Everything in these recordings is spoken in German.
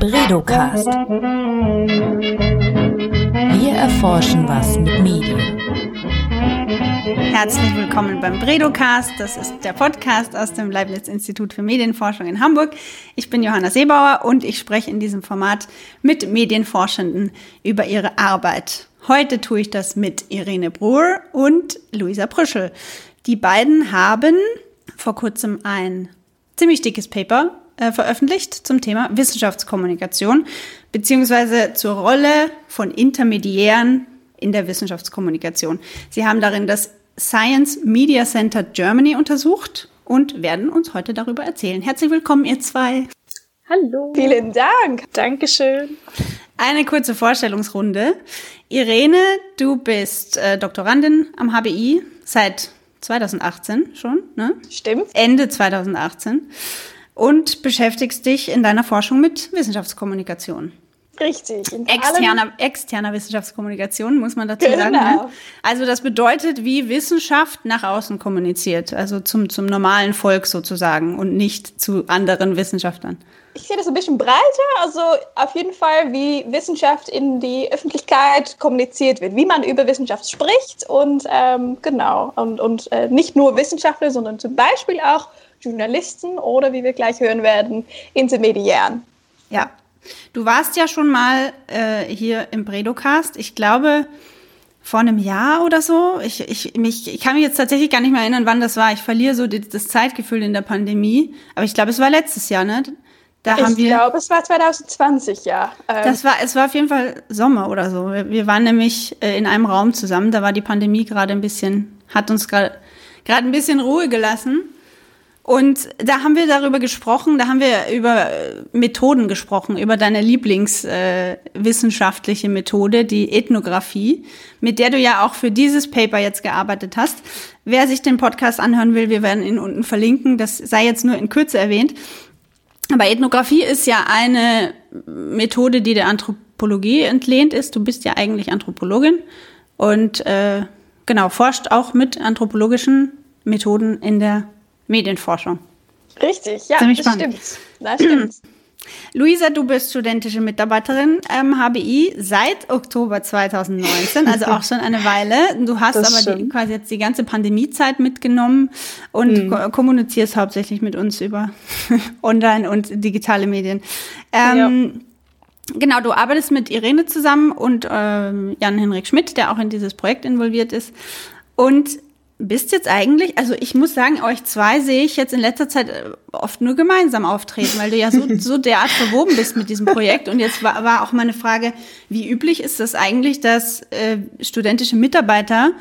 Bredocast. Wir erforschen was mit Medien. Herzlich willkommen beim Bredocast. Das ist der Podcast aus dem Leibniz Institut für Medienforschung in Hamburg. Ich bin Johanna Seebauer und ich spreche in diesem Format mit Medienforschenden über ihre Arbeit. Heute tue ich das mit Irene Bruhr und Luisa Prüschel. Die beiden haben vor kurzem ein ziemlich dickes Paper äh, veröffentlicht zum Thema Wissenschaftskommunikation beziehungsweise zur Rolle von Intermediären in der Wissenschaftskommunikation. Sie haben darin das Science Media Center Germany untersucht und werden uns heute darüber erzählen. Herzlich willkommen, ihr zwei. Hallo. Vielen Dank. Dankeschön. Eine kurze Vorstellungsrunde. Irene, du bist äh, Doktorandin am HBI seit 2018 schon, ne? Stimmt. Ende 2018 und beschäftigst dich in deiner Forschung mit Wissenschaftskommunikation. Richtig. Externer, externer Wissenschaftskommunikation, muss man dazu genau. sagen. Ne? Also das bedeutet, wie Wissenschaft nach außen kommuniziert, also zum, zum normalen Volk sozusagen und nicht zu anderen Wissenschaftlern. Ich sehe das ein bisschen breiter, also auf jeden Fall, wie Wissenschaft in die Öffentlichkeit kommuniziert wird, wie man über Wissenschaft spricht und ähm, genau, und, und äh, nicht nur Wissenschaftler, sondern zum Beispiel auch Journalisten oder, wie wir gleich hören werden, Intermediären. Ja, du warst ja schon mal äh, hier im Bredocast. Ich glaube, vor einem Jahr oder so. Ich, ich, mich, ich kann mich jetzt tatsächlich gar nicht mehr erinnern, wann das war. Ich verliere so die, das Zeitgefühl in der Pandemie. Aber ich glaube, es war letztes Jahr, ne? Da ich glaube, es war 2020, ja. Ähm das war, es war auf jeden Fall Sommer oder so. Wir, wir waren nämlich äh, in einem Raum zusammen. Da war die Pandemie gerade ein bisschen, hat uns gerade ein bisschen Ruhe gelassen. Und da haben wir darüber gesprochen, da haben wir über Methoden gesprochen, über deine Lieblingswissenschaftliche äh, Methode, die Ethnographie, mit der du ja auch für dieses Paper jetzt gearbeitet hast. Wer sich den Podcast anhören will, wir werden ihn unten verlinken, das sei jetzt nur in Kürze erwähnt. Aber Ethnographie ist ja eine Methode, die der Anthropologie entlehnt ist. Du bist ja eigentlich Anthropologin und äh, genau forscht auch mit anthropologischen Methoden in der Medienforschung. Richtig, ja, Ziemlich das spannend. stimmt. Das stimmt. Luisa, du bist studentische Mitarbeiterin am HBI seit Oktober 2019, also auch schon eine Weile. Du hast das aber die, quasi jetzt die ganze Pandemiezeit mitgenommen und hm. kommunizierst hauptsächlich mit uns über Online und digitale Medien. Ähm, ja. Genau, du arbeitest mit Irene zusammen und ähm, Jan-Henrik Schmidt, der auch in dieses Projekt involviert ist. Und bist jetzt eigentlich, also ich muss sagen, euch zwei sehe ich jetzt in letzter Zeit äh, oft nur gemeinsam auftreten, weil du ja so, so derart verwoben bist mit diesem Projekt. Und jetzt war, war auch meine Frage, wie üblich ist das eigentlich, dass äh, studentische Mitarbeiter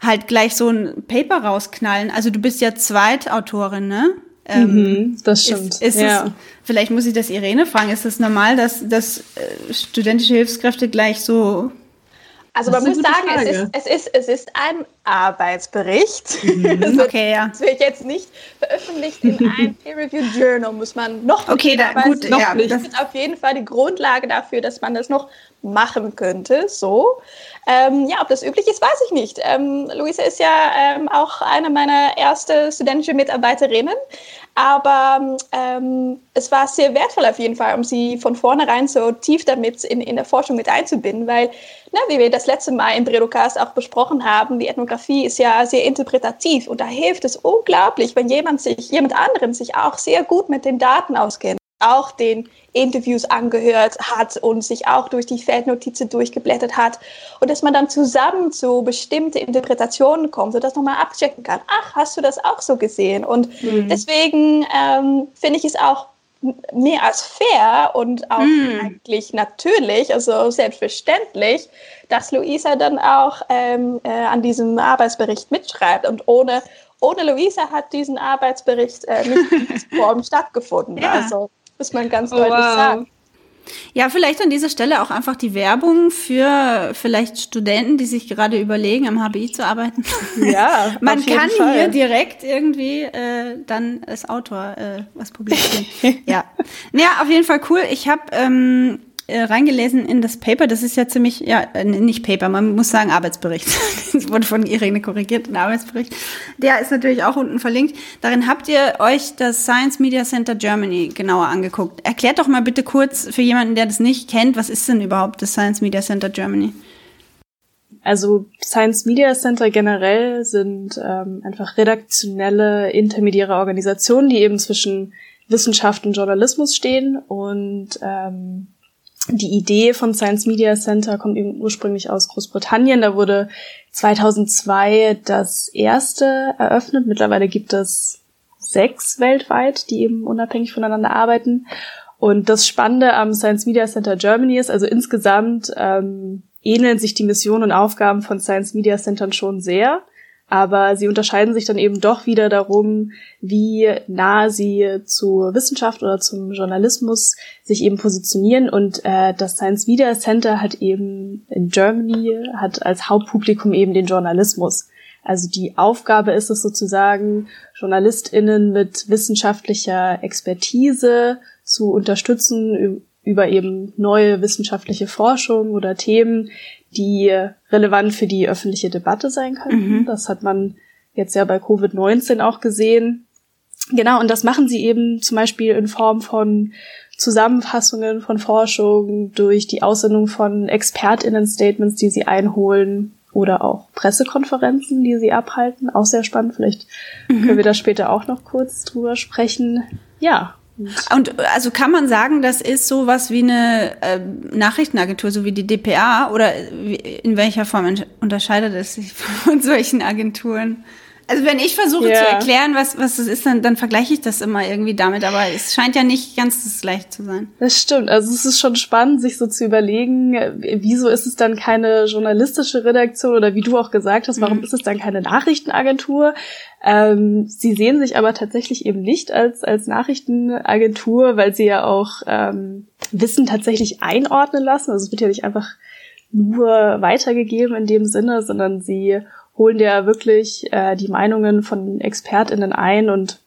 halt gleich so ein Paper rausknallen? Also du bist ja Zweitautorin, ne? Ähm, mhm, das stimmt. Ist, ist ja. es, vielleicht muss ich das Irene fragen, ist es das normal, dass, dass äh, studentische Hilfskräfte gleich so also man muss sagen, es ist, es, ist, es ist ein Arbeitsbericht. Mhm. okay, ja. Das wird jetzt nicht veröffentlicht in einem Peer-Reviewed Journal, muss man noch Okay, da, gut, noch ja, nicht. Das ist auf jeden Fall die Grundlage dafür, dass man das noch machen könnte. So. Ähm, ja, ob das üblich ist, weiß ich nicht. Ähm, Luisa ist ja ähm, auch eine meiner ersten studentischen Mitarbeiterinnen. Aber ähm, es war sehr wertvoll auf jeden Fall, um sie von vornherein so tief damit in, in der Forschung mit einzubinden, weil, na, wie wir das letzte Mal im Bredocast auch besprochen haben, die Ethnografie ist ja sehr interpretativ und da hilft es unglaublich, wenn jemand sich, jemand anderen sich auch sehr gut mit den Daten auskennt auch den Interviews angehört hat und sich auch durch die Feldnotizen durchgeblättert hat und dass man dann zusammen zu bestimmten Interpretationen kommt, sodass man mal abchecken kann, ach, hast du das auch so gesehen? Und mhm. deswegen ähm, finde ich es auch mehr als fair und auch mhm. eigentlich natürlich, also selbstverständlich, dass Luisa dann auch ähm, äh, an diesem Arbeitsbericht mitschreibt und ohne ohne Luisa hat diesen Arbeitsbericht äh, nicht in Form stattgefunden. Ja. Also muss man ganz oh, deutlich wow. sagen. Ja, vielleicht an dieser Stelle auch einfach die Werbung für vielleicht Studenten, die sich gerade überlegen, am HBI zu arbeiten. Ja, man kann Fall. hier direkt irgendwie äh, dann als Autor äh, was publizieren. ja, ja, auf jeden Fall cool. Ich habe ähm, äh, reingelesen in das Paper. Das ist ja ziemlich, ja, nicht Paper, man muss sagen Arbeitsbericht. das wurde von Irene korrigiert, ein Arbeitsbericht. Der ist natürlich auch unten verlinkt. Darin habt ihr euch das Science Media Center Germany genauer angeguckt. Erklärt doch mal bitte kurz für jemanden, der das nicht kennt, was ist denn überhaupt das Science Media Center Germany? Also Science Media Center generell sind ähm, einfach redaktionelle, intermediäre Organisationen, die eben zwischen Wissenschaft und Journalismus stehen und ähm, die Idee von Science Media Center kommt eben ursprünglich aus Großbritannien. Da wurde 2002 das erste eröffnet. Mittlerweile gibt es sechs weltweit, die eben unabhängig voneinander arbeiten. Und das Spannende am Science Media Center Germany ist, also insgesamt ähm, ähneln sich die Missionen und Aufgaben von Science Media Centern schon sehr aber sie unterscheiden sich dann eben doch wieder darum, wie nah sie zur Wissenschaft oder zum Journalismus sich eben positionieren. Und äh, das Science Media Center hat eben in Germany, hat als Hauptpublikum eben den Journalismus. Also die Aufgabe ist es sozusagen, JournalistInnen mit wissenschaftlicher Expertise zu unterstützen über eben neue wissenschaftliche Forschung oder Themen, die relevant für die öffentliche Debatte sein könnten. Mhm. Das hat man jetzt ja bei Covid-19 auch gesehen. Genau, und das machen sie eben zum Beispiel in Form von Zusammenfassungen von Forschung, durch die Aussendung von ExpertInnen-Statements, die sie einholen, oder auch Pressekonferenzen, die sie abhalten. Auch sehr spannend. Vielleicht mhm. können wir da später auch noch kurz drüber sprechen. Ja, und also kann man sagen, das ist sowas wie eine äh, Nachrichtenagentur, so wie die DPA oder in welcher Form unterscheidet es sich von solchen Agenturen? Also wenn ich versuche yeah. zu erklären, was, was das ist, dann, dann vergleiche ich das immer irgendwie damit, aber es scheint ja nicht ganz das gleiche zu sein. Das stimmt. Also es ist schon spannend, sich so zu überlegen, wieso ist es dann keine journalistische Redaktion oder wie du auch gesagt hast, warum mhm. ist es dann keine Nachrichtenagentur? Ähm, sie sehen sich aber tatsächlich eben nicht als, als Nachrichtenagentur, weil sie ja auch ähm, Wissen tatsächlich einordnen lassen. Also es wird ja nicht einfach nur weitergegeben in dem Sinne, sondern sie holen ja wirklich äh, die Meinungen von ExpertInnen ein und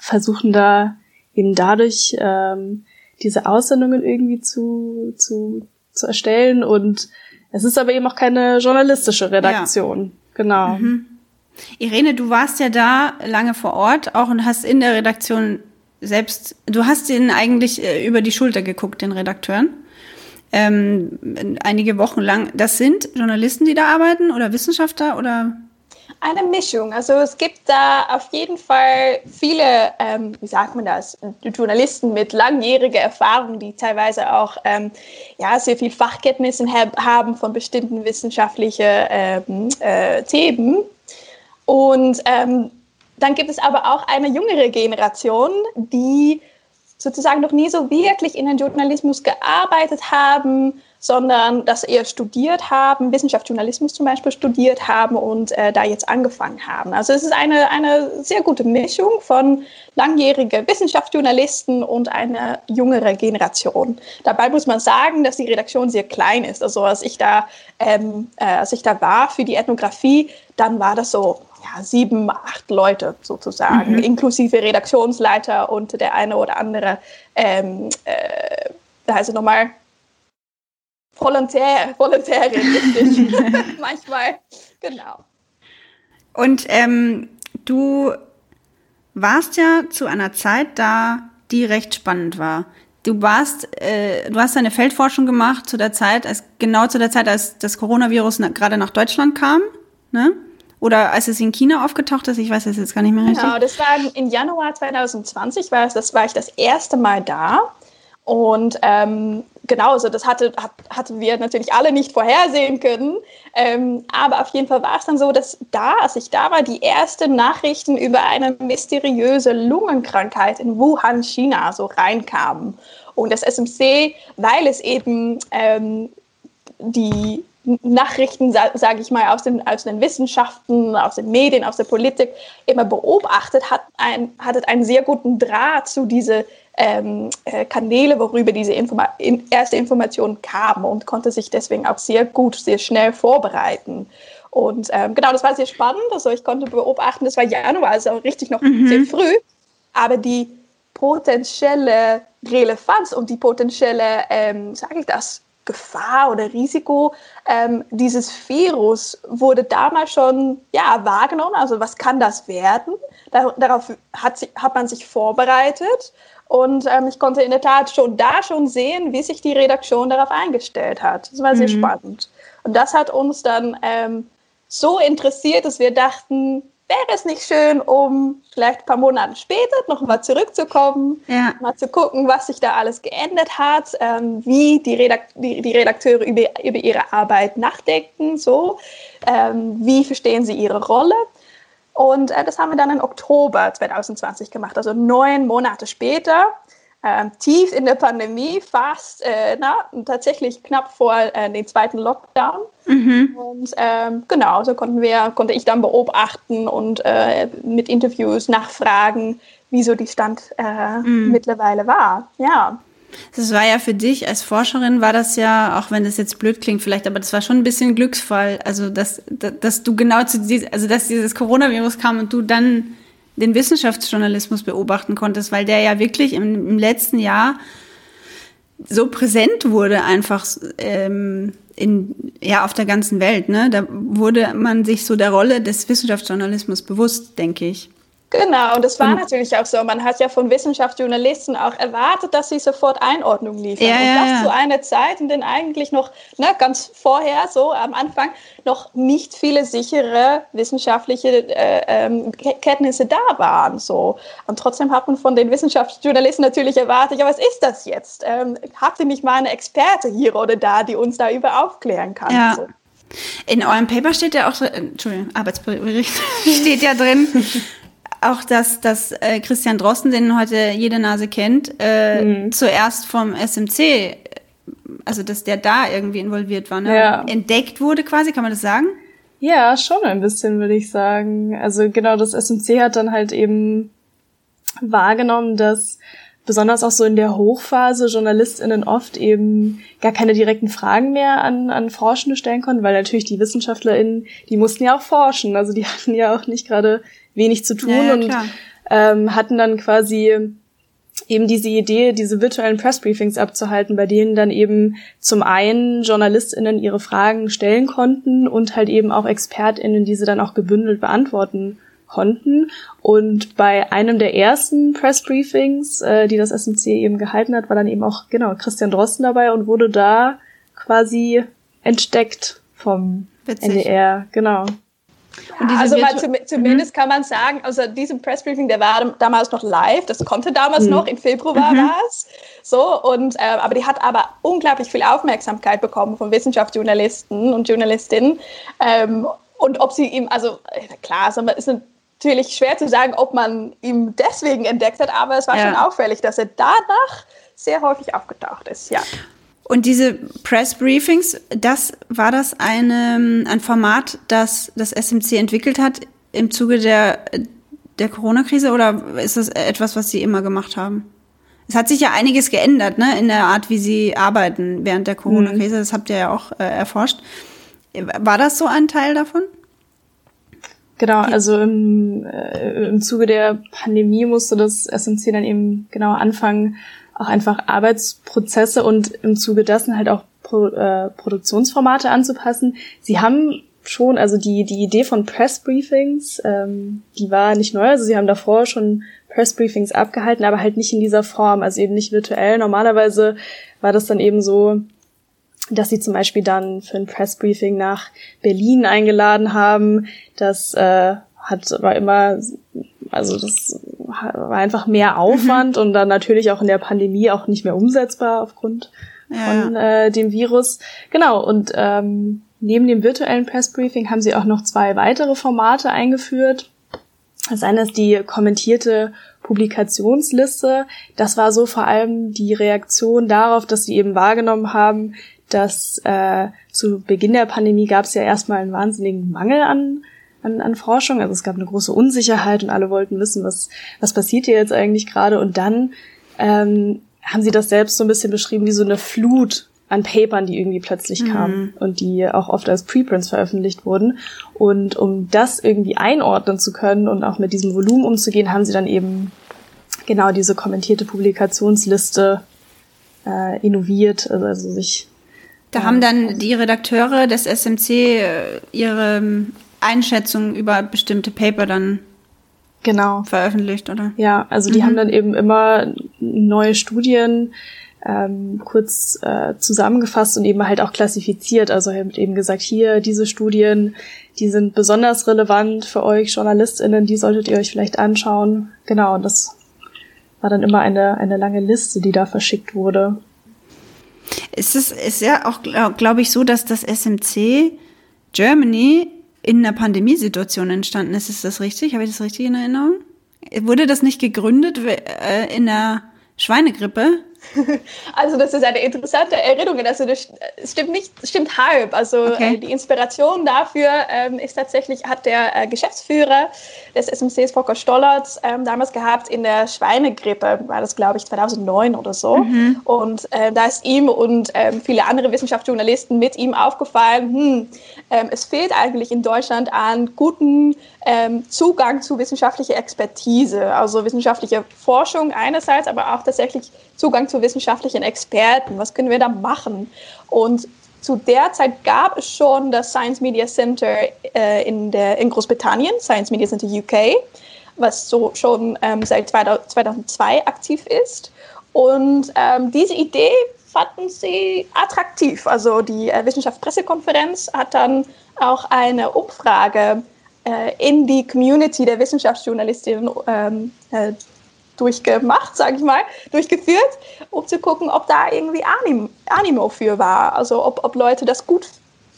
versuchen da eben dadurch ähm, diese Aussendungen irgendwie zu, zu, zu erstellen. Und es ist aber eben auch keine journalistische Redaktion. Ja. Genau. Mhm. Irene, du warst ja da lange vor Ort auch und hast in der Redaktion selbst, du hast ihnen eigentlich äh, über die Schulter geguckt, den Redakteuren ähm, einige Wochen lang. Das sind Journalisten, die da arbeiten oder Wissenschaftler oder? Eine Mischung. Also es gibt da auf jeden Fall viele, ähm, wie sagt man das, Journalisten mit langjähriger Erfahrung, die teilweise auch ähm, ja, sehr viel Fachkenntnissen haben von bestimmten wissenschaftlichen ähm, äh, Themen. Und ähm, dann gibt es aber auch eine jüngere Generation, die sozusagen noch nie so wirklich in den Journalismus gearbeitet haben, sondern das eher studiert haben, Wissenschaftsjournalismus zum Beispiel studiert haben und äh, da jetzt angefangen haben. Also es ist eine, eine sehr gute Mischung von langjährigen Wissenschaftsjournalisten und einer jüngere Generation. Dabei muss man sagen, dass die Redaktion sehr klein ist. Also als ich da, ähm, äh, als ich da war für die Ethnographie, dann war das so ja, sieben, acht Leute sozusagen, mhm. inklusive Redaktionsleiter und der eine oder andere, ähm, äh, da heißt es nochmal, Volontär, Volontärin, manchmal, genau. Und ähm, du warst ja zu einer Zeit da, die recht spannend war. Du warst, äh, du hast eine Feldforschung gemacht zu der Zeit, als genau zu der Zeit, als das Coronavirus na, gerade nach Deutschland kam, ne? Oder als es in China aufgetaucht ist, ich weiß es jetzt gar nicht mehr richtig. Genau, das war im Januar 2020, war das, war ich das erste Mal da. Und ähm, genau, also das hatte, hat, hatten wir natürlich alle nicht vorhersehen können. Ähm, aber auf jeden Fall war es dann so, dass da, als ich da war, die ersten Nachrichten über eine mysteriöse Lungenkrankheit in Wuhan, China, so reinkamen. Und das SMC, weil es eben ähm, die Nachrichten, sage ich mal, aus den, aus den Wissenschaften, aus den Medien, aus der Politik immer beobachtet, hat, ein, hat einen sehr guten Draht zu diesen ähm, äh, Kanäle, worüber diese Informa in, erste Informationen kamen und konnte sich deswegen auch sehr gut, sehr schnell vorbereiten. Und ähm, genau, das war sehr spannend. Also ich konnte beobachten, das war Januar, also richtig noch mhm. sehr früh. Aber die potenzielle Relevanz und die potenzielle, ähm, sage ich das, Gefahr oder Risiko ähm, dieses Virus wurde damals schon ja, wahrgenommen. Also was kann das werden? darauf hat, sich, hat man sich vorbereitet. Und ähm, ich konnte in der Tat schon da schon sehen, wie sich die Redaktion darauf eingestellt hat. Das war sehr mhm. spannend. Und das hat uns dann ähm, so interessiert, dass wir dachten, wäre es nicht schön, um vielleicht ein paar Monate später noch mal zurückzukommen, ja. mal zu gucken, was sich da alles geändert hat, ähm, wie die, Redakt die, die, Redakteure über, über ihre Arbeit nachdenken, so, ähm, wie verstehen sie ihre Rolle. Und äh, das haben wir dann im Oktober 2020 gemacht, also neun Monate später ähm, tief in der Pandemie, fast äh, na, tatsächlich knapp vor äh, dem zweiten Lockdown. Mhm. Und ähm, genau, so konnten wir, konnte ich dann beobachten und äh, mit Interviews nachfragen, wieso die Stand äh, mhm. mittlerweile war. Ja. Das war ja für dich als Forscherin, war das ja, auch wenn das jetzt blöd klingt vielleicht, aber das war schon ein bisschen Glücksfall. Also, dass, dass du genau zu diesem, also, dass dieses Coronavirus kam und du dann den Wissenschaftsjournalismus beobachten konntest, weil der ja wirklich im, im letzten Jahr so präsent wurde einfach ähm, in, ja, auf der ganzen Welt. Ne? Da wurde man sich so der Rolle des Wissenschaftsjournalismus bewusst, denke ich. Genau, und das war und, natürlich auch so. Man hat ja von Wissenschaftsjournalisten auch erwartet, dass sie sofort Einordnung liefern. Ja, und das ja. zu einer Zeit, in der eigentlich noch ne, ganz vorher, so am Anfang, noch nicht viele sichere wissenschaftliche äh, ähm, Kenntnisse da waren. So. Und trotzdem hat man von den Wissenschaftsjournalisten natürlich erwartet, ja, was ist das jetzt? Ähm, habt ihr nicht mal eine Experte hier oder da, die uns darüber aufklären kann? Ja. So. In eurem Paper steht ja auch, so, Entschuldigung, Arbeitsbericht steht ja drin, auch, dass, dass äh, Christian Drosten, den heute jede Nase kennt, äh, mhm. zuerst vom SMC, also dass der da irgendwie involviert war, ne? Ja. entdeckt wurde quasi, kann man das sagen? Ja, schon ein bisschen, würde ich sagen. Also genau, das SMC hat dann halt eben wahrgenommen, dass besonders auch so in der Hochphase JournalistInnen oft eben gar keine direkten Fragen mehr an, an Forschende stellen konnten, weil natürlich die WissenschaftlerInnen, die mussten ja auch forschen. Also die hatten ja auch nicht gerade wenig zu tun ja, ja, und ähm, hatten dann quasi eben diese Idee, diese virtuellen Pressbriefings abzuhalten, bei denen dann eben zum einen JournalistInnen ihre Fragen stellen konnten und halt eben auch ExpertInnen diese dann auch gebündelt beantworten konnten. Und bei einem der ersten Pressbriefings, äh, die das SMC eben gehalten hat, war dann eben auch genau Christian Drosten dabei und wurde da quasi entdeckt vom Witzig. NDR, genau also mal zum, zumindest mhm. kann man sagen, also diesem Pressbriefing, der war damals noch live, das konnte damals mhm. noch, im Februar mhm. war es. So, und, äh, aber die hat aber unglaublich viel Aufmerksamkeit bekommen von Wissenschaftsjournalisten und Journalistinnen. Ähm, und ob sie ihm, also äh, klar, es ist natürlich schwer zu sagen, ob man ihn deswegen entdeckt hat, aber es war ja. schon auffällig, dass er danach sehr häufig aufgetaucht ist, ja. Und diese Press Briefings, das war das eine, ein Format, das das SMC entwickelt hat im Zuge der, der Corona-Krise oder ist das etwas, was Sie immer gemacht haben? Es hat sich ja einiges geändert, ne, in der Art, wie Sie arbeiten während der Corona-Krise. Das habt ihr ja auch äh, erforscht. War das so ein Teil davon? Genau, also im, äh, im Zuge der Pandemie musste das SMC dann eben genau anfangen, auch einfach Arbeitsprozesse und im Zuge dessen halt auch Pro, äh, Produktionsformate anzupassen. Sie haben schon, also die, die Idee von Pressbriefings, ähm, die war nicht neu. Also sie haben davor schon Pressbriefings abgehalten, aber halt nicht in dieser Form, also eben nicht virtuell. Normalerweise war das dann eben so, dass sie zum Beispiel dann für ein Pressbriefing nach Berlin eingeladen haben. Das äh, hat war immer, also das war einfach mehr Aufwand und dann natürlich auch in der Pandemie auch nicht mehr umsetzbar aufgrund ja. von äh, dem Virus. Genau, und ähm, neben dem virtuellen Pressbriefing haben sie auch noch zwei weitere Formate eingeführt. Das eine ist die kommentierte Publikationsliste. Das war so vor allem die Reaktion darauf, dass sie eben wahrgenommen haben, dass äh, zu Beginn der Pandemie gab es ja erstmal einen wahnsinnigen Mangel an an, an Forschung. Also es gab eine große Unsicherheit und alle wollten wissen, was, was passiert hier jetzt eigentlich gerade. Und dann ähm, haben sie das selbst so ein bisschen beschrieben wie so eine Flut an Papern, die irgendwie plötzlich mhm. kamen und die auch oft als Preprints veröffentlicht wurden. Und um das irgendwie einordnen zu können und auch mit diesem Volumen umzugehen, haben sie dann eben genau diese kommentierte Publikationsliste äh, innoviert, also, also sich. Da haben dann die Redakteure des SMC äh, ihre ähm, Einschätzung über bestimmte Paper dann genau. veröffentlicht, oder? Ja, also die mhm. haben dann eben immer neue Studien ähm, kurz äh, zusammengefasst und eben halt auch klassifiziert. Also eben gesagt, hier diese Studien, die sind besonders relevant für euch JournalistInnen, die solltet ihr euch vielleicht anschauen. Genau, und das war dann immer eine, eine lange Liste, die da verschickt wurde. Es ist, ist ja auch, glaube glaub ich, so, dass das SMC Germany in einer Pandemiesituation entstanden ist. Ist das richtig? Habe ich das richtig in Erinnerung? Wurde das nicht gegründet äh, in der Schweinegrippe? Also das ist eine interessante Erinnerung. Also das stimmt nicht, stimmt halb. Also okay. äh, die Inspiration dafür ähm, ist tatsächlich hat der äh, Geschäftsführer des SMCs Volker Stollertz ähm, damals gehabt in der Schweinegrippe war das glaube ich 2009 oder so. Mhm. Und äh, da ist ihm und ähm, viele andere Wissenschaftsjournalisten mit ihm aufgefallen, hm, ähm, es fehlt eigentlich in Deutschland an guten ähm, Zugang zu wissenschaftlicher Expertise, also wissenschaftliche Forschung einerseits, aber auch tatsächlich Zugang zu wissenschaftlichen Experten. Was können wir da machen? Und zu der Zeit gab es schon das Science Media Center äh, in, der, in Großbritannien, Science Media Center UK, was so schon ähm, seit 2002 aktiv ist. Und ähm, diese Idee fanden sie attraktiv. Also die äh, Wissenschaftspressekonferenz hat dann auch eine Umfrage äh, in die Community der Wissenschaftsjournalistinnen ähm, äh, durchgemacht, sage ich mal, durchgeführt, um zu gucken, ob da irgendwie Anim Animo für war. Also ob, ob Leute das gut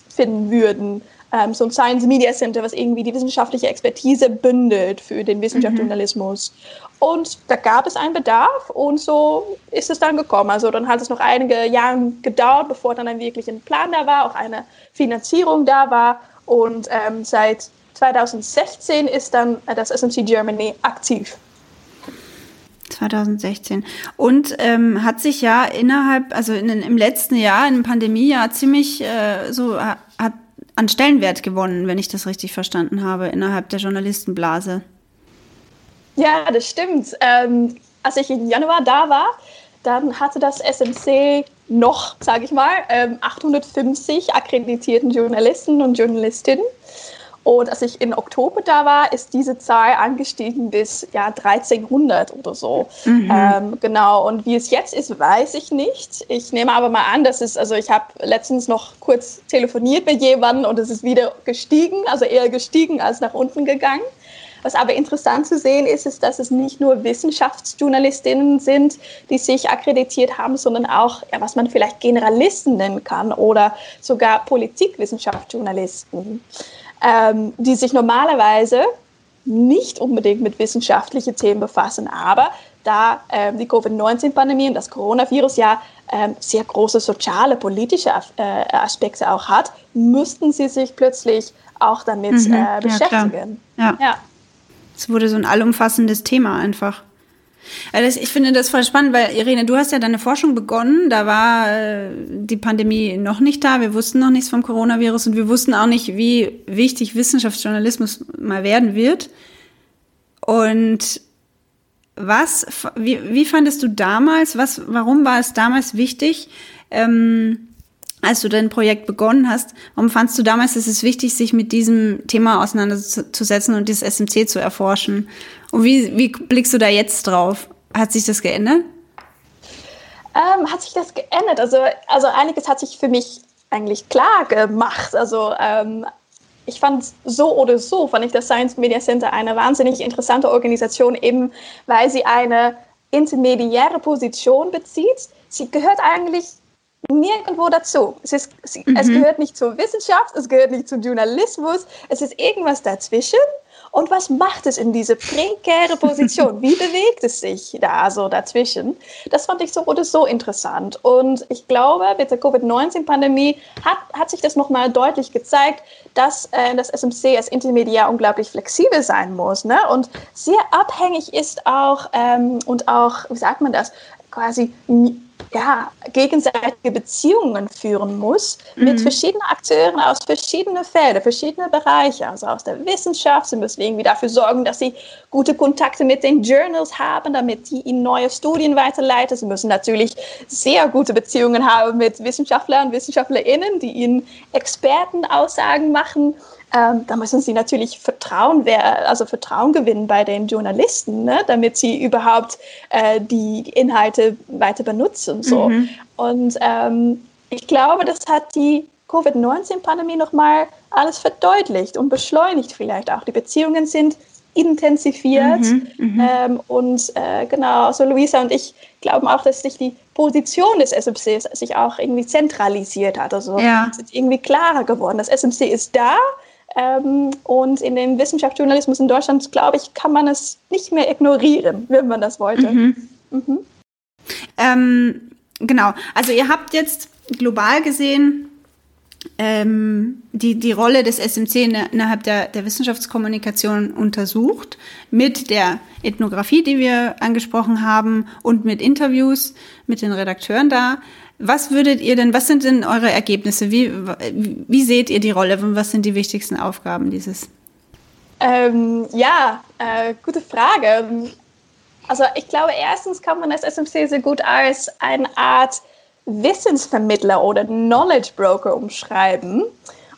finden würden. Ähm, so ein Science Media Center, was irgendwie die wissenschaftliche Expertise bündelt für den Wissenschaftsjournalismus. Mhm. Und da gab es einen Bedarf und so ist es dann gekommen. Also dann hat es noch einige Jahre gedauert, bevor dann ein wirklich ein Plan da war, auch eine Finanzierung da war. Und ähm, seit 2016 ist dann das SMC Germany aktiv. 2016. Und ähm, hat sich ja innerhalb, also in, im letzten Jahr, im Pandemiejahr, ziemlich äh, so hat an Stellenwert gewonnen, wenn ich das richtig verstanden habe, innerhalb der Journalistenblase. Ja, das stimmt. Ähm, als ich im Januar da war, dann hatte das SMC noch, sage ich mal, ähm, 850 akkreditierten Journalisten und Journalistinnen. Und als ich in Oktober da war, ist diese Zahl angestiegen bis ja 1300 oder so. Mhm. Ähm, genau. Und wie es jetzt ist, weiß ich nicht. Ich nehme aber mal an, dass es, also ich habe letztens noch kurz telefoniert mit jemandem und es ist wieder gestiegen, also eher gestiegen als nach unten gegangen. Was aber interessant zu sehen ist, ist, dass es nicht nur Wissenschaftsjournalistinnen sind, die sich akkreditiert haben, sondern auch, ja, was man vielleicht Generalisten nennen kann oder sogar Politikwissenschaftsjournalisten ähm, die sich normalerweise nicht unbedingt mit wissenschaftlichen Themen befassen, aber da ähm, die Covid-19-Pandemie und das Coronavirus ja ähm, sehr große soziale, politische äh, Aspekte auch hat, müssten sie sich plötzlich auch damit mhm, äh, beschäftigen. Ja, ja. Es wurde so ein allumfassendes Thema einfach. Also ich finde das voll spannend, weil Irene, du hast ja deine Forschung begonnen. Da war äh, die Pandemie noch nicht da. Wir wussten noch nichts vom Coronavirus und wir wussten auch nicht, wie wichtig Wissenschaftsjournalismus mal werden wird. Und was, wie, wie fandest du damals, was, warum war es damals wichtig, ähm, als du dein Projekt begonnen hast, warum fandst du damals, dass es wichtig, sich mit diesem Thema auseinanderzusetzen und dieses SMC zu erforschen? Und wie, wie blickst du da jetzt drauf? Hat sich das geändert? Ähm, hat sich das geändert? Also, also einiges hat sich für mich eigentlich klar gemacht. Also ähm, ich fand so oder so, fand ich das Science Media Center eine wahnsinnig interessante Organisation, eben weil sie eine intermediäre Position bezieht. Sie gehört eigentlich nirgendwo dazu. Es, ist, mhm. es gehört nicht zur Wissenschaft, es gehört nicht zum Journalismus, es ist irgendwas dazwischen. Und was macht es in diese prekäre Position? Wie bewegt es sich da so dazwischen? Das fand ich so oder so interessant. Und ich glaube, mit der Covid-19-Pandemie hat, hat sich das nochmal deutlich gezeigt, dass äh, das SMC als Intermediär unglaublich flexibel sein muss ne? und sehr abhängig ist auch ähm, und auch, wie sagt man das, quasi ja, gegenseitige Beziehungen führen muss mit mhm. verschiedenen Akteuren aus verschiedenen Feldern, verschiedenen Bereichen, also aus der Wissenschaft. Sie müssen irgendwie dafür sorgen, dass sie gute Kontakte mit den Journals haben, damit die ihnen neue Studien weiterleiten. Sie müssen natürlich sehr gute Beziehungen haben mit Wissenschaftlern und Wissenschaftlerinnen, die ihnen Expertenaussagen machen ähm, da müssen sie natürlich Vertrauen, also Vertrauen gewinnen bei den Journalisten, ne? damit sie überhaupt äh, die Inhalte weiter benutzen. So. Mhm. Und ähm, ich glaube, das hat die Covid-19-Pandemie nochmal alles verdeutlicht und beschleunigt vielleicht auch. Die Beziehungen sind intensiviert. Mhm, mhm. ähm, und äh, genau, so Luisa und ich glauben auch, dass sich die Position des SMC sich auch irgendwie zentralisiert hat. Also ja. es ist irgendwie klarer geworden. Das SMC ist da, ähm, und in dem Wissenschaftsjournalismus in Deutschland, glaube ich, kann man es nicht mehr ignorieren, wenn man das wollte. Mhm. Mhm. Ähm, genau. Also ihr habt jetzt global gesehen ähm, die, die Rolle des SMC innerhalb der, der Wissenschaftskommunikation untersucht, mit der Ethnographie, die wir angesprochen haben, und mit Interviews mit den Redakteuren da. Was würdet ihr denn, was sind denn eure Ergebnisse? Wie, wie seht ihr die Rolle? Was sind die wichtigsten Aufgaben dieses? Ähm, ja, äh, gute Frage. Also ich glaube, erstens kann man das SMC sehr gut als eine Art Wissensvermittler oder Knowledge Broker umschreiben.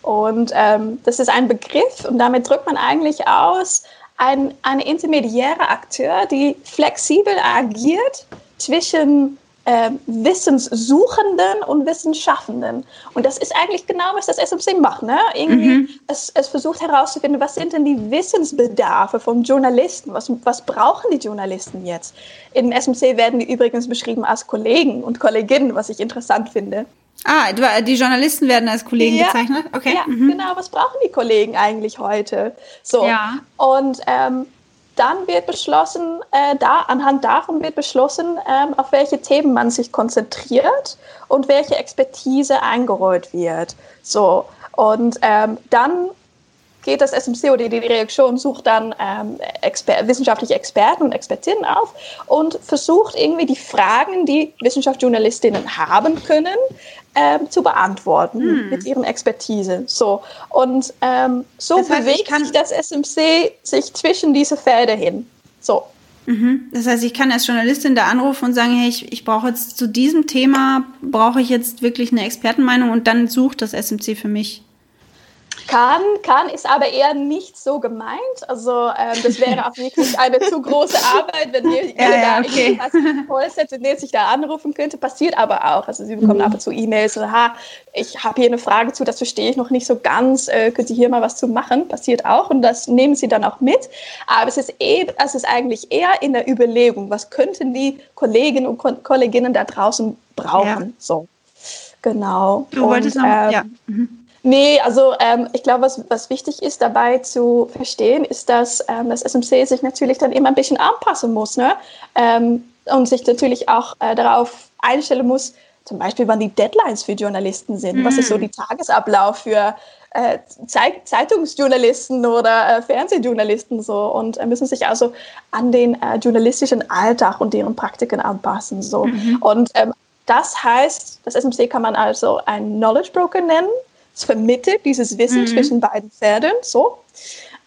Und ähm, das ist ein Begriff und damit drückt man eigentlich aus, ein, eine intermediäre Akteur, die flexibel agiert zwischen äh, Wissenssuchenden und Wissensschaffenden. Und das ist eigentlich genau, was das SMC macht. Ne? Irgendwie, mhm. es, es versucht herauszufinden, was sind denn die Wissensbedarfe von Journalisten? Was, was brauchen die Journalisten jetzt? In SMC werden die übrigens beschrieben als Kollegen und Kolleginnen, was ich interessant finde. Ah, die Journalisten werden als Kollegen ja, bezeichnet? Okay. Ja, mhm. genau. Was brauchen die Kollegen eigentlich heute? So. Ja. Und ähm, dann wird beschlossen, äh, da, anhand davon wird beschlossen, ähm, auf welche Themen man sich konzentriert und welche Expertise eingerollt wird. So, und ähm, dann geht das SMC oder die Reaktion sucht dann ähm, Exper wissenschaftliche Experten und Expertinnen auf und versucht irgendwie die Fragen, die Wissenschaftsjournalistinnen haben können, ähm, zu beantworten hm. mit ihren Expertise. So und ähm, so das heißt, bewegt sich das SMC sich zwischen diese Felder hin. So. Mhm. Das heißt, ich kann als Journalistin da anrufen und sagen, hey, ich, ich brauche jetzt zu diesem Thema, brauche ich jetzt wirklich eine Expertenmeinung und dann sucht das SMC für mich. Kann, kann, ist aber eher nicht so gemeint. Also ähm, das wäre auch wirklich eine zu große Arbeit, wenn ihr ja, ja, da okay. Callcenter sich da anrufen könnte. Passiert aber auch. Also sie bekommen mhm. ab und zu E-Mails, so, ha, ich habe hier eine Frage zu, das verstehe ich noch nicht so ganz, äh, könnt ihr hier mal was zu machen? Passiert auch und das nehmen sie dann auch mit. Aber es ist, eh, es ist eigentlich eher in der Überlegung, was könnten die Kolleginnen und Ko Kolleginnen da draußen brauchen. Ja. So. Genau. Du wolltest und, noch, ähm, ja. Mhm. Nee, also ähm, ich glaube, was, was wichtig ist dabei zu verstehen, ist, dass ähm, das SMC sich natürlich dann immer ein bisschen anpassen muss ne? Ähm, und sich natürlich auch äh, darauf einstellen muss, zum Beispiel, wann die Deadlines für Journalisten sind. Mm. Was ist so die Tagesablauf für äh, Zeitungsjournalisten oder äh, Fernsehjournalisten so und äh, müssen sich also an den äh, journalistischen Alltag und deren Praktiken anpassen. So. Mhm. Und ähm, das heißt, das SMC kann man also ein Knowledge Broker nennen vermittelt, dieses Wissen mhm. zwischen beiden Pferden. So.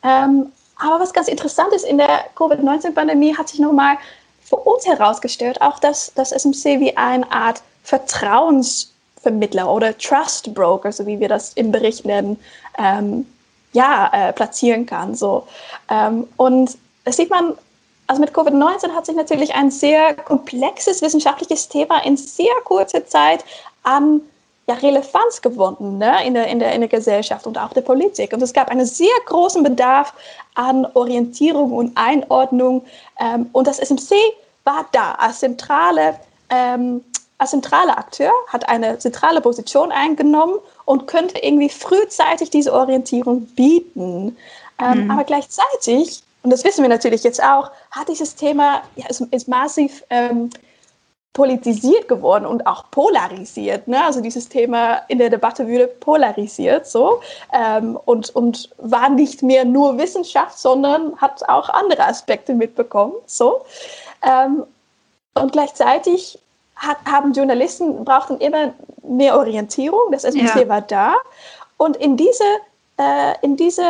Ähm, aber was ganz interessant ist, in der Covid-19-Pandemie hat sich nochmal für uns herausgestellt, auch dass das SMC wie eine Art Vertrauensvermittler oder Trust Broker, so wie wir das im Bericht nennen, ähm, ja, äh, platzieren kann. So. Ähm, und das sieht man, also mit Covid-19 hat sich natürlich ein sehr komplexes wissenschaftliches Thema in sehr kurzer Zeit an ja, Relevanz gewonnen ne, in, der, in, der, in der Gesellschaft und auch der Politik. Und es gab einen sehr großen Bedarf an Orientierung und Einordnung. Ähm, und das SMC war da als zentrale, ähm, als zentraler Akteur, hat eine zentrale Position eingenommen und könnte irgendwie frühzeitig diese Orientierung bieten. Ähm, mhm. Aber gleichzeitig, und das wissen wir natürlich jetzt auch, hat dieses Thema, ja, ist, ist massiv ähm, politisiert geworden und auch polarisiert. Ne? Also dieses Thema in der Debatte würde polarisiert so ähm, und, und war nicht mehr nur Wissenschaft, sondern hat auch andere Aspekte mitbekommen. So. Ähm, und gleichzeitig hat, haben Journalisten brauchten immer mehr Orientierung. Das SMC ja. war da. Und in diese, äh, in diese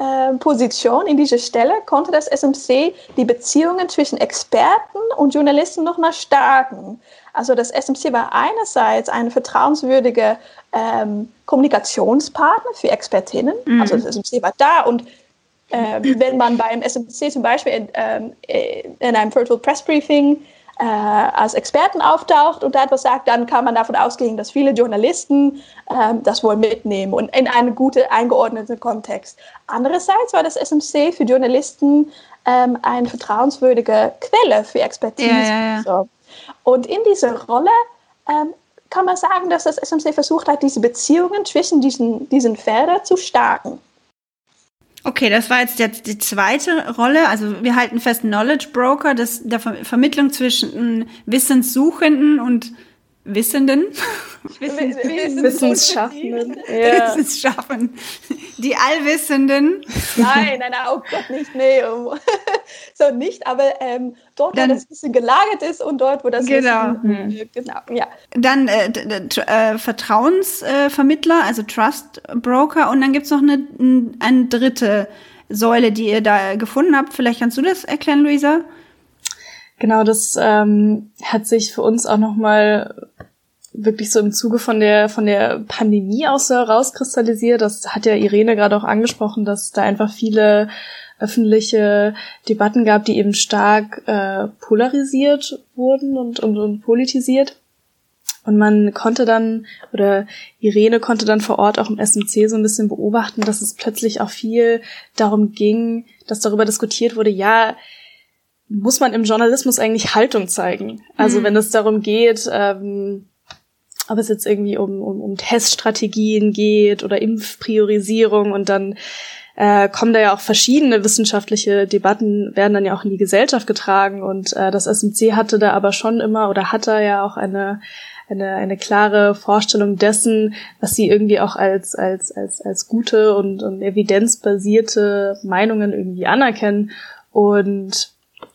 äh, Position, in diese Stelle, konnte das SMC die Beziehungen zwischen Experten und Journalisten nochmal stärken. Also das SMC war einerseits ein vertrauenswürdiger ähm, Kommunikationspartner für Expertinnen. Mhm. Also das SMC war da und äh, wenn man beim SMC zum Beispiel in, ähm, in einem Virtual Press Briefing äh, als Experten auftaucht und da etwas sagt, dann kann man davon ausgehen, dass viele Journalisten äh, das wohl mitnehmen und in einen guten, eingeordneten Kontext. Andererseits war das SMC für Journalisten ähm, eine vertrauenswürdige Quelle für Expertise. Ja, ja, ja. So. Und in dieser Rolle ähm, kann man sagen, dass das SMC versucht hat, diese Beziehungen zwischen diesen, diesen Feldern zu stärken. Okay, das war jetzt die, die zweite Rolle. Also wir halten fest, Knowledge Broker, das der Ver Vermittlung zwischen Wissenssuchenden und Wissenden. Wissensschaffenden. Ja. Wissensschaffenden. Die Allwissenden. Nein, nein, oh Gott, nicht, nee. so nicht, aber ähm, dort, Dann, wo das Wissen gelagert ist und dort, wo das genau. Wissen, äh, genau, ja. Dann äh, äh, Vertrauensvermittler, also Trust Broker und dann gibt's noch eine, eine dritte Säule, die ihr da gefunden habt. Vielleicht kannst du das erklären, Luisa? Genau, das ähm, hat sich für uns auch nochmal wirklich so im Zuge von der von der Pandemie auch so herauskristallisiert. Das hat ja Irene gerade auch angesprochen, dass da einfach viele öffentliche Debatten gab, die eben stark äh, polarisiert wurden und, und, und politisiert. Und man konnte dann, oder Irene konnte dann vor Ort auch im SMC so ein bisschen beobachten, dass es plötzlich auch viel darum ging, dass darüber diskutiert wurde, ja, muss man im Journalismus eigentlich Haltung zeigen. Also mhm. wenn es darum geht, ähm, ob es jetzt irgendwie um, um, um Teststrategien geht oder Impfpriorisierung und dann äh, kommen da ja auch verschiedene wissenschaftliche Debatten, werden dann ja auch in die Gesellschaft getragen und äh, das SMC hatte da aber schon immer oder hat da ja auch eine eine, eine klare Vorstellung dessen, was sie irgendwie auch als, als, als, als gute und, und evidenzbasierte Meinungen irgendwie anerkennen. Und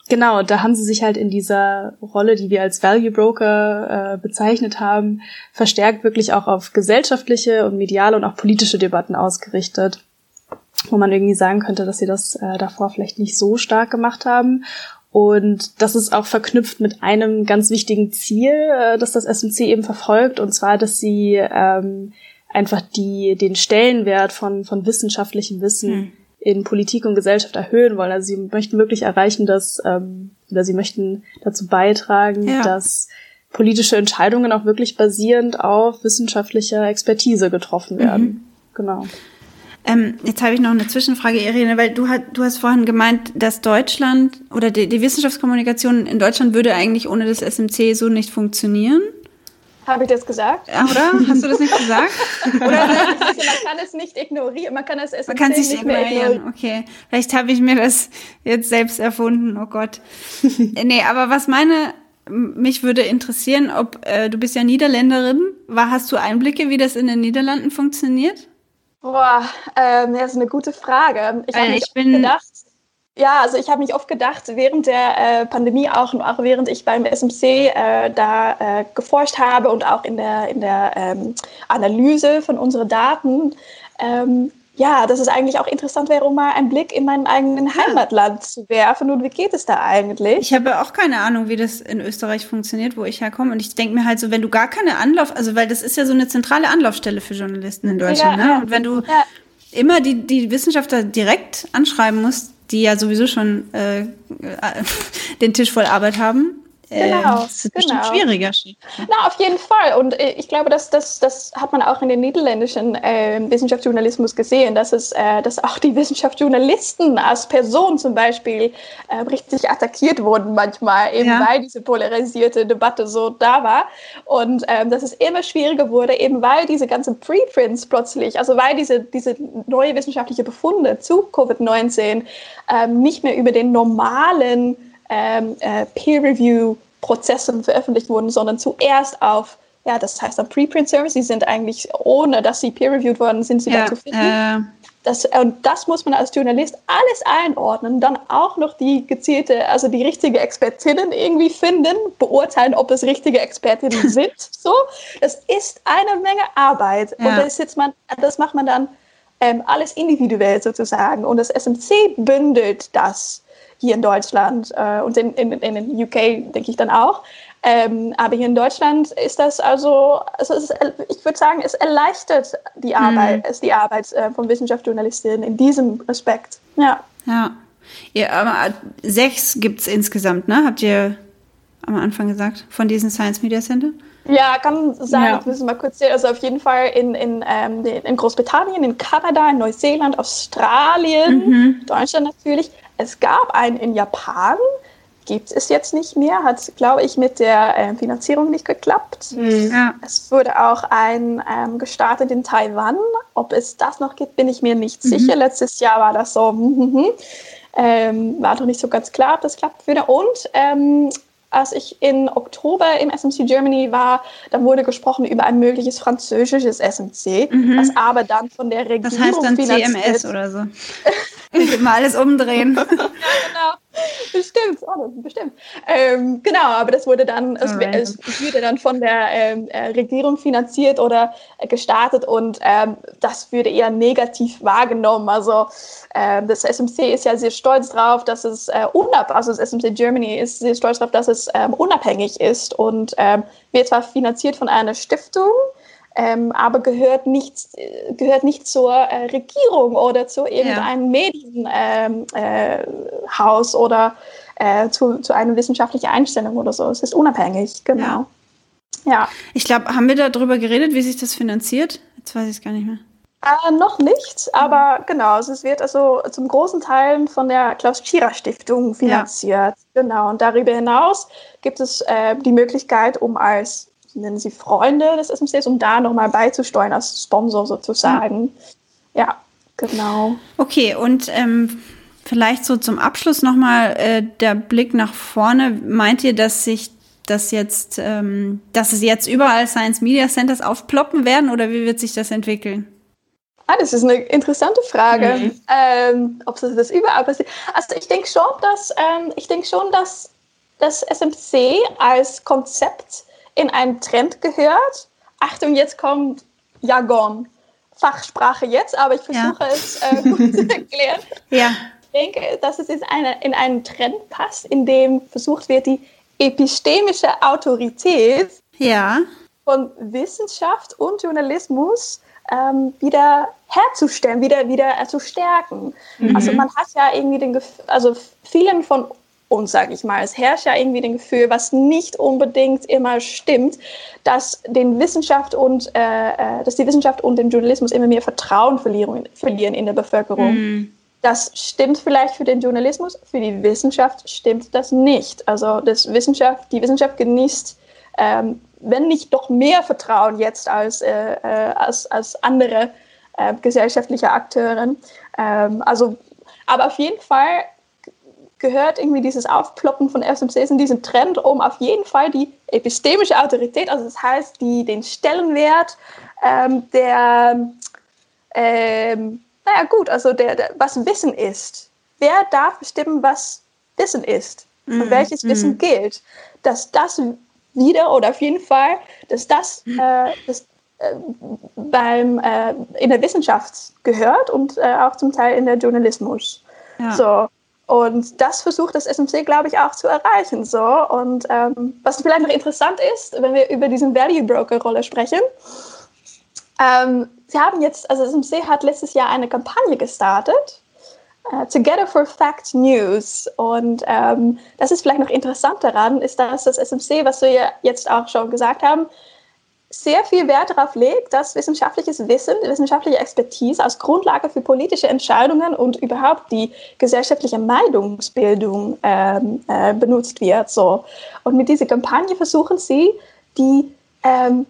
Genau, da haben sie sich halt in dieser Rolle, die wir als Value Broker äh, bezeichnet haben, verstärkt wirklich auch auf gesellschaftliche und mediale und auch politische Debatten ausgerichtet, wo man irgendwie sagen könnte, dass sie das äh, davor vielleicht nicht so stark gemacht haben. Und das ist auch verknüpft mit einem ganz wichtigen Ziel, äh, das das SMC eben verfolgt, und zwar, dass sie ähm, einfach die, den Stellenwert von, von wissenschaftlichem Wissen hm in Politik und Gesellschaft erhöhen wollen. Also sie möchten wirklich erreichen, dass, ähm, oder sie möchten dazu beitragen, ja. dass politische Entscheidungen auch wirklich basierend auf wissenschaftlicher Expertise getroffen werden. Mhm. Genau. Ähm, jetzt habe ich noch eine Zwischenfrage, Irene, weil du, hat, du hast vorhin gemeint, dass Deutschland oder die, die Wissenschaftskommunikation in Deutschland würde eigentlich ohne das SMC so nicht funktionieren. Habe ich das gesagt? Oder? Hast du das nicht gesagt? Oder man kann es nicht ignorieren, man kann es SMC man kann es nicht ignorieren. Okay, vielleicht habe ich mir das jetzt selbst erfunden. Oh Gott. nee, aber was meine mich würde interessieren, ob äh, du bist ja Niederländerin. War, hast du Einblicke, wie das in den Niederlanden funktioniert? Boah, ähm, das ist eine gute Frage. Ich habe ich bin gedacht, ja, also ich habe mich oft gedacht, während der äh, Pandemie auch und auch während ich beim SMC äh, da äh, geforscht habe und auch in der, in der ähm, Analyse von unseren Daten, ähm, ja, dass es eigentlich auch interessant wäre, um mal einen Blick in mein eigenen ja. Heimatland zu werfen. Und wie geht es da eigentlich? Ich habe auch keine Ahnung, wie das in Österreich funktioniert, wo ich herkomme. Und ich denke mir halt so, wenn du gar keine Anlauf, also weil das ist ja so eine zentrale Anlaufstelle für Journalisten in Deutschland, ja, ne? Und wenn du ja. immer die, die Wissenschaftler direkt anschreiben musst, die ja sowieso schon äh, den Tisch voll Arbeit haben. Genau, ähm, das ist genau. bestimmt schwieriger. Na, auf jeden Fall. Und äh, ich glaube, dass das, das hat man auch in den niederländischen äh, Wissenschaftsjournalismus gesehen, dass es, äh, dass auch die Wissenschaftsjournalisten als Person zum Beispiel äh, richtig attackiert wurden manchmal, eben ja. weil diese polarisierte Debatte so da war. Und ähm, dass es immer schwieriger wurde, eben weil diese ganzen Preprints plötzlich, also weil diese, diese neue wissenschaftliche Befunde zu Covid-19 ähm, nicht mehr über den normalen ähm, äh, Peer-Review-Prozessen veröffentlicht wurden, sondern zuerst auf, ja, das heißt am Preprint-Service. Sie sind eigentlich, ohne dass sie peer-reviewed wurden, sind sie ja, da zu finden. Äh. das, und das muss man als Journalist alles einordnen, dann auch noch die gezielte, also die richtige Expertinnen irgendwie finden, beurteilen, ob es richtige Expertinnen sind. So, das ist eine Menge Arbeit. Ja. Und das, sitzt man, das macht man dann ähm, alles individuell sozusagen. Und das SMC bündelt das hier in Deutschland äh, und in, in, in den UK, denke ich dann auch. Ähm, aber hier in Deutschland ist das also, also ist, ich würde sagen, es erleichtert die mhm. Arbeit, mhm. die Arbeit äh, von Wissenschaftsjournalistinnen in diesem Aspekt. Ja. Ja. ja aber sechs gibt es insgesamt, ne? Habt ihr am Anfang gesagt, von diesen Science Media Center? Ja, kann sein. Ja. Ich muss mal kurz sehen. Also auf jeden Fall in, in, ähm, in Großbritannien, in Kanada, in Neuseeland, Australien, mhm. Deutschland natürlich. Es gab einen in Japan, gibt es jetzt nicht mehr, hat, glaube ich, mit der äh, Finanzierung nicht geklappt. Mhm. Ja. Es wurde auch ein ähm, gestartet in Taiwan. Ob es das noch gibt, bin ich mir nicht mhm. sicher. Letztes Jahr war das so, mm, ähm, war doch nicht so ganz klar, ob das klappt würde. Und ähm, als ich in Oktober im SMC Germany war, dann wurde gesprochen über ein mögliches französisches SMC, mhm. was aber dann von der Regierung Das heißt dann CMS oder so. Mal alles umdrehen. ja, genau. Bestimmt, oh, bestimmt. Ähm, genau, aber das wurde dann, es, es wurde dann von der ähm, äh, Regierung finanziert oder äh, gestartet und ähm, das würde eher negativ wahrgenommen. Also ähm, das SMC ist ja sehr stolz drauf, dass es äh, unabhängig, also das SMC Germany ist sehr stolz darauf, dass es ähm, unabhängig ist und ähm, wird zwar finanziert von einer Stiftung, ähm, aber gehört nicht, gehört nicht zur äh, Regierung oder zu irgendeinem ja. Medienhaus ähm, äh, oder äh, zu, zu einer wissenschaftlichen Einstellung oder so. Es ist unabhängig, genau. Ja. ja. Ich glaube, haben wir darüber geredet, wie sich das finanziert? Jetzt weiß ich es gar nicht mehr. Äh, noch nicht, aber genau, es wird also zum großen Teil von der Klaus-Tschira-Stiftung finanziert. Ja. Genau, und darüber hinaus gibt es äh, die Möglichkeit, um als nennen sie Freunde des SMCs, um da nochmal beizusteuern als Sponsor sozusagen. Ja, ja genau. Okay, und ähm, vielleicht so zum Abschluss nochmal äh, der Blick nach vorne. Meint ihr, dass sich das jetzt, ähm, dass es jetzt überall Science Media Centers aufploppen werden oder wie wird sich das entwickeln? Ah, das ist eine interessante Frage, mhm. ähm, ob das, das überall passiert. Also ich denke schon, dass ähm, ich denke schon, dass das SMC als Konzept in einen Trend gehört. Achtung, jetzt kommt Jargon. Fachsprache jetzt, aber ich versuche ja. es äh, gut zu erklären. Ja. Ich denke, dass es in, eine, in einen Trend passt, in dem versucht wird, die epistemische Autorität ja. von Wissenschaft und Journalismus ähm, wieder herzustellen, wieder, wieder äh, zu stärken. Mhm. Also man hat ja irgendwie den Gefühl, also vielen von uns, sage ich mal. Es herrscht ja irgendwie ein Gefühl, was nicht unbedingt immer stimmt, dass, den Wissenschaft und, äh, äh, dass die Wissenschaft und den Journalismus immer mehr Vertrauen verlieren, verlieren in der Bevölkerung. Mm. Das stimmt vielleicht für den Journalismus, für die Wissenschaft stimmt das nicht. Also das Wissenschaft, die Wissenschaft genießt, ähm, wenn nicht doch mehr Vertrauen jetzt als, äh, äh als, als andere äh, gesellschaftliche Akteure. Ähm, also, aber auf jeden Fall gehört irgendwie dieses Aufploppen von SMCs in diesen Trend, um auf jeden Fall die epistemische Autorität, also das heißt die, den Stellenwert ähm, der, ähm, naja gut, also der, der, was Wissen ist. Wer darf bestimmen, was Wissen ist und mm, welches mm. Wissen gilt? Dass das wieder oder auf jeden Fall, dass das, mhm. äh, das äh, beim, äh, in der Wissenschaft gehört und äh, auch zum Teil in der Journalismus. Ja. So, und das versucht das SMC, glaube ich, auch zu erreichen. So. Und ähm, was vielleicht noch interessant ist, wenn wir über diesen Value Broker Rolle sprechen, ähm, sie haben jetzt, also SMC hat letztes Jahr eine Kampagne gestartet, uh, Together for Fact News. Und ähm, das ist vielleicht noch interessant daran, ist, dass das SMC, was wir jetzt auch schon gesagt haben, sehr viel Wert darauf legt, dass wissenschaftliches Wissen, wissenschaftliche Expertise als Grundlage für politische Entscheidungen und überhaupt die gesellschaftliche Meinungsbildung ähm, äh, benutzt wird. So. Und mit dieser Kampagne versuchen sie, die, ähm,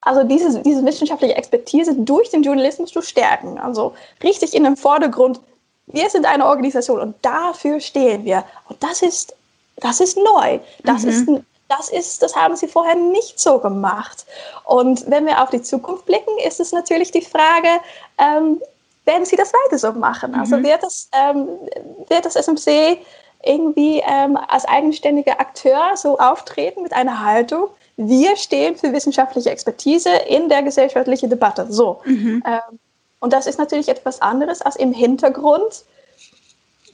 also diese, diese wissenschaftliche Expertise durch den Journalismus zu stärken. Also richtig in den Vordergrund, wir sind eine Organisation und dafür stehen wir. Und das ist, das ist neu. Das mhm. ist das ist, das haben sie vorher nicht so gemacht. Und wenn wir auf die Zukunft blicken, ist es natürlich die Frage, ähm, werden sie das weiter so machen? Also mhm. wird, das, ähm, wird das SMC irgendwie ähm, als eigenständiger Akteur so auftreten mit einer Haltung, wir stehen für wissenschaftliche Expertise in der gesellschaftlichen Debatte. So. Mhm. Ähm, und das ist natürlich etwas anderes als im Hintergrund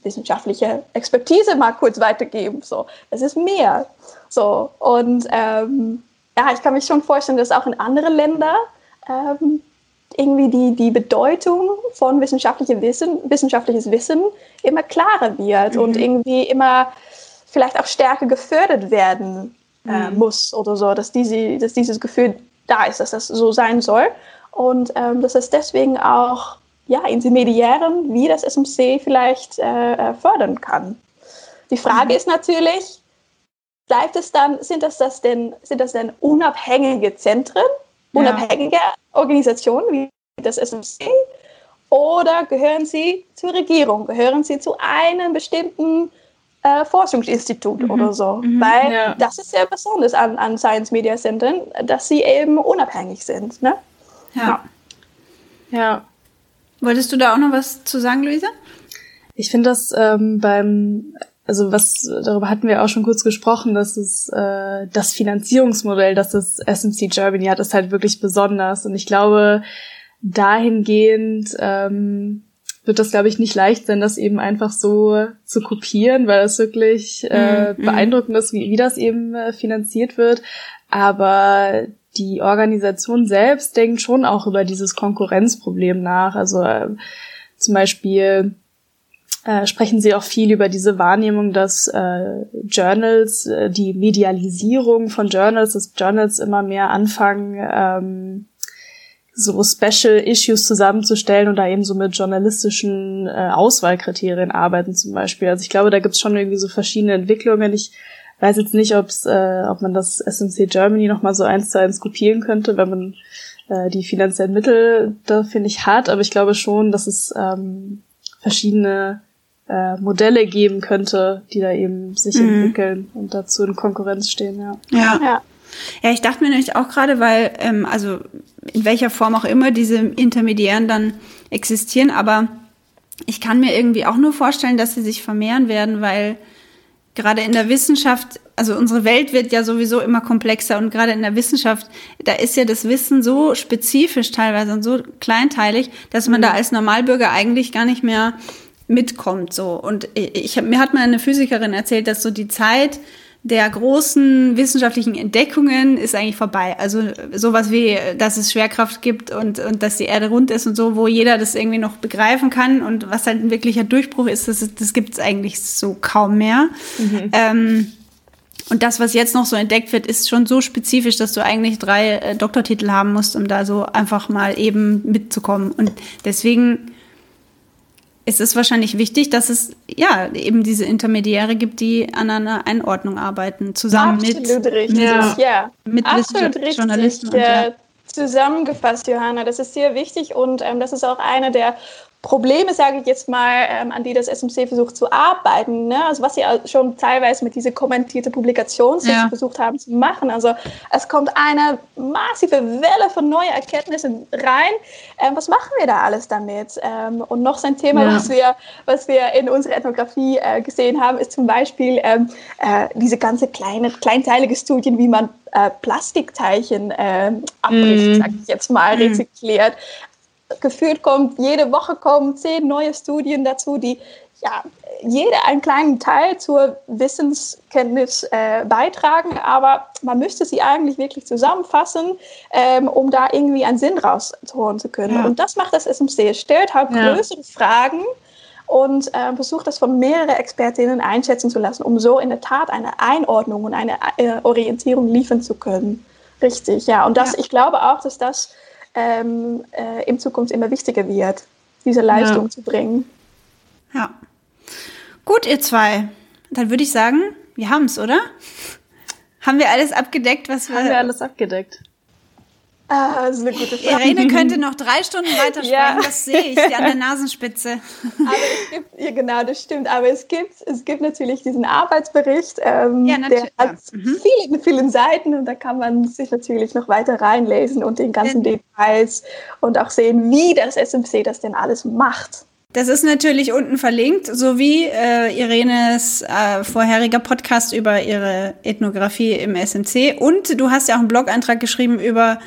wissenschaftliche Expertise mal kurz weitergeben. So, es ist mehr. So und ähm, ja, ich kann mich schon vorstellen, dass auch in anderen Ländern ähm, irgendwie die, die Bedeutung von wissenschaftlichem Wissen, wissenschaftliches Wissen immer klarer wird mhm. und irgendwie immer vielleicht auch stärker gefördert werden äh, mhm. muss oder so, dass, diese, dass dieses Gefühl da ist, dass das so sein soll und ähm, dass es deswegen auch ja, Intermediären wie das SMC vielleicht äh, äh, fördern kann. Die Frage mhm. ist natürlich, bleibt es dann, sind das, das denn, sind das denn unabhängige Zentren, ja. unabhängige Organisationen wie das SMC oder gehören sie zur Regierung, gehören sie zu einem bestimmten äh, Forschungsinstitut mhm. oder so. Mhm. Weil ja. das ist sehr besonders an, an Science Media Centern, dass sie eben unabhängig sind. Ne? Ja. ja. Wolltest du da auch noch was zu sagen, Luisa? Ich finde das ähm, beim, also was, darüber hatten wir auch schon kurz gesprochen, dass es äh, das Finanzierungsmodell, das das SMC Germany hat, ist halt wirklich besonders. Und ich glaube, dahingehend ähm, wird das, glaube ich, nicht leicht sein, das eben einfach so zu kopieren, weil es wirklich äh, mm, beeindruckend ist, wie, wie das eben äh, finanziert wird. Aber die Organisation selbst denkt schon auch über dieses Konkurrenzproblem nach. Also äh, zum Beispiel äh, sprechen sie auch viel über diese Wahrnehmung, dass äh, Journals, äh, die Medialisierung von Journals, dass Journals immer mehr anfangen, ähm, so Special Issues zusammenzustellen und da eben so mit journalistischen äh, Auswahlkriterien arbeiten zum Beispiel. Also ich glaube, da gibt es schon irgendwie so verschiedene Entwicklungen. Ich weiß jetzt nicht, ob's, äh, ob man das SMC Germany nochmal so eins zu eins kopieren könnte, wenn man äh, die finanziellen Mittel da, finde ich, hat. Aber ich glaube schon, dass es ähm, verschiedene äh, Modelle geben könnte, die da eben sich mhm. entwickeln und dazu in Konkurrenz stehen, ja. Ja. ja. Ja, ich dachte mir nämlich auch gerade, weil, ähm, also in welcher Form auch immer diese Intermediären dann existieren, aber ich kann mir irgendwie auch nur vorstellen, dass sie sich vermehren werden, weil gerade in der Wissenschaft, also unsere Welt wird ja sowieso immer komplexer und gerade in der Wissenschaft, da ist ja das Wissen so spezifisch teilweise und so kleinteilig, dass man da mhm. als Normalbürger eigentlich gar nicht mehr mitkommt so und ich hab, mir hat mal eine Physikerin erzählt, dass so die Zeit der großen wissenschaftlichen Entdeckungen ist eigentlich vorbei. Also sowas wie, dass es Schwerkraft gibt und, und dass die Erde rund ist und so, wo jeder das irgendwie noch begreifen kann und was halt ein wirklicher Durchbruch ist, das, das gibt es eigentlich so kaum mehr. Mhm. Ähm, und das, was jetzt noch so entdeckt wird, ist schon so spezifisch, dass du eigentlich drei äh, Doktortitel haben musst, um da so einfach mal eben mitzukommen. Und deswegen es ist wahrscheinlich wichtig, dass es ja eben diese Intermediäre gibt, die an einer Einordnung arbeiten, zusammen Absolut mit, richtig. mit, ja. mit Absolut richtig. Journalisten. Und, ja. Zusammengefasst, Johanna, das ist sehr wichtig und ähm, das ist auch eine der Probleme, sage ich jetzt mal, ähm, an die das SMC versucht zu arbeiten. Ne? Also was sie schon teilweise mit dieser kommentierte Publikation ja. versucht haben zu machen. Also es kommt eine massive Welle von neuen Erkenntnissen rein. Ähm, was machen wir da alles damit? Ähm, und noch so ein Thema, ja. was, wir, was wir in unserer Ethnographie äh, gesehen haben, ist zum Beispiel ähm, äh, diese ganze kleine, kleinteilige Studien, wie man äh, Plastikteilchen äh, abbricht, mm. sag ich jetzt mal, mm. rezykliert gefühlt kommt, jede Woche kommen zehn neue Studien dazu, die ja, jede einen kleinen Teil zur Wissenskenntnis äh, beitragen, aber man müsste sie eigentlich wirklich zusammenfassen, ähm, um da irgendwie einen Sinn rausholen zu können. Ja. Und das macht das SMC. Stellt halt ja. größere Fragen und äh, versucht das von mehreren Expertinnen einschätzen zu lassen, um so in der Tat eine Einordnung und eine äh, Orientierung liefern zu können. Richtig, ja. Und das, ja. ich glaube auch, dass das ähm, äh, in Zukunft immer wichtiger wird, diese Leistung ja. zu bringen. Ja. Gut, ihr zwei. Dann würde ich sagen, wir haben es, oder? Haben wir alles abgedeckt, was wir. Haben wir alles abgedeckt. Ah, das ist eine gute Frage. Irene könnte noch drei Stunden weitersprechen, ja. das sehe ich an der Nasenspitze. Aber es gibt, ja genau, das stimmt, aber es gibt, es gibt natürlich diesen Arbeitsbericht, ähm, ja, der hat mhm. viele, vielen Seiten und da kann man sich natürlich noch weiter reinlesen und den ganzen ja. Details und auch sehen, wie das SMC das denn alles macht. Das ist natürlich unten verlinkt, sowie äh, Irenes äh, vorheriger Podcast über ihre Ethnographie im SMC. Und du hast ja auch einen Blog-Eintrag geschrieben über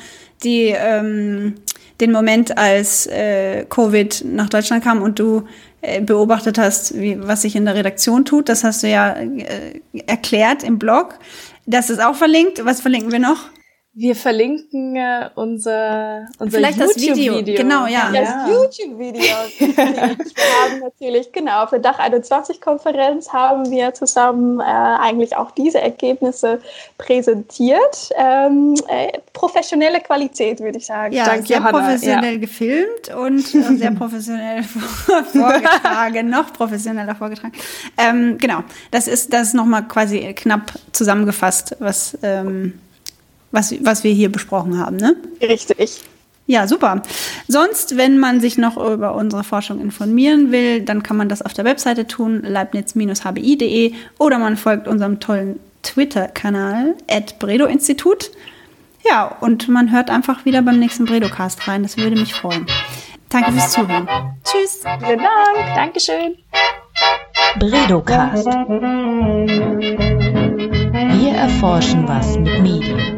die, ähm, den Moment, als äh, Covid nach Deutschland kam und du äh, beobachtet hast, wie, was sich in der Redaktion tut. Das hast du ja äh, erklärt im Blog. Das ist auch verlinkt. Was verlinken wir noch? Wir verlinken äh, unser, unser Vielleicht YouTube-Video. Das Video. Genau, ja. Das ja. YouTube-Video. wir haben natürlich, genau, auf der Dach 21-Konferenz haben wir zusammen äh, eigentlich auch diese Ergebnisse präsentiert. Ähm, äh, professionelle Qualität, würde ich sagen. Ja, Danke, sehr Johanna. professionell ja. gefilmt und äh, sehr professionell vorgetragen, noch professioneller vorgetragen. Ähm, genau, das ist, das ist nochmal quasi knapp zusammengefasst, was... Ähm, was, was wir hier besprochen haben, ne? Richtig. Ja, super. Sonst, wenn man sich noch über unsere Forschung informieren will, dann kann man das auf der Webseite tun, leibniz-hbi.de oder man folgt unserem tollen Twitter-Kanal, Bredo-Institut. Ja, und man hört einfach wieder beim nächsten Bredocast rein. Das würde mich freuen. Danke fürs Zuhören. Tschüss. Vielen Dank. Dankeschön. Bredocast. Wir erforschen was mit Medien.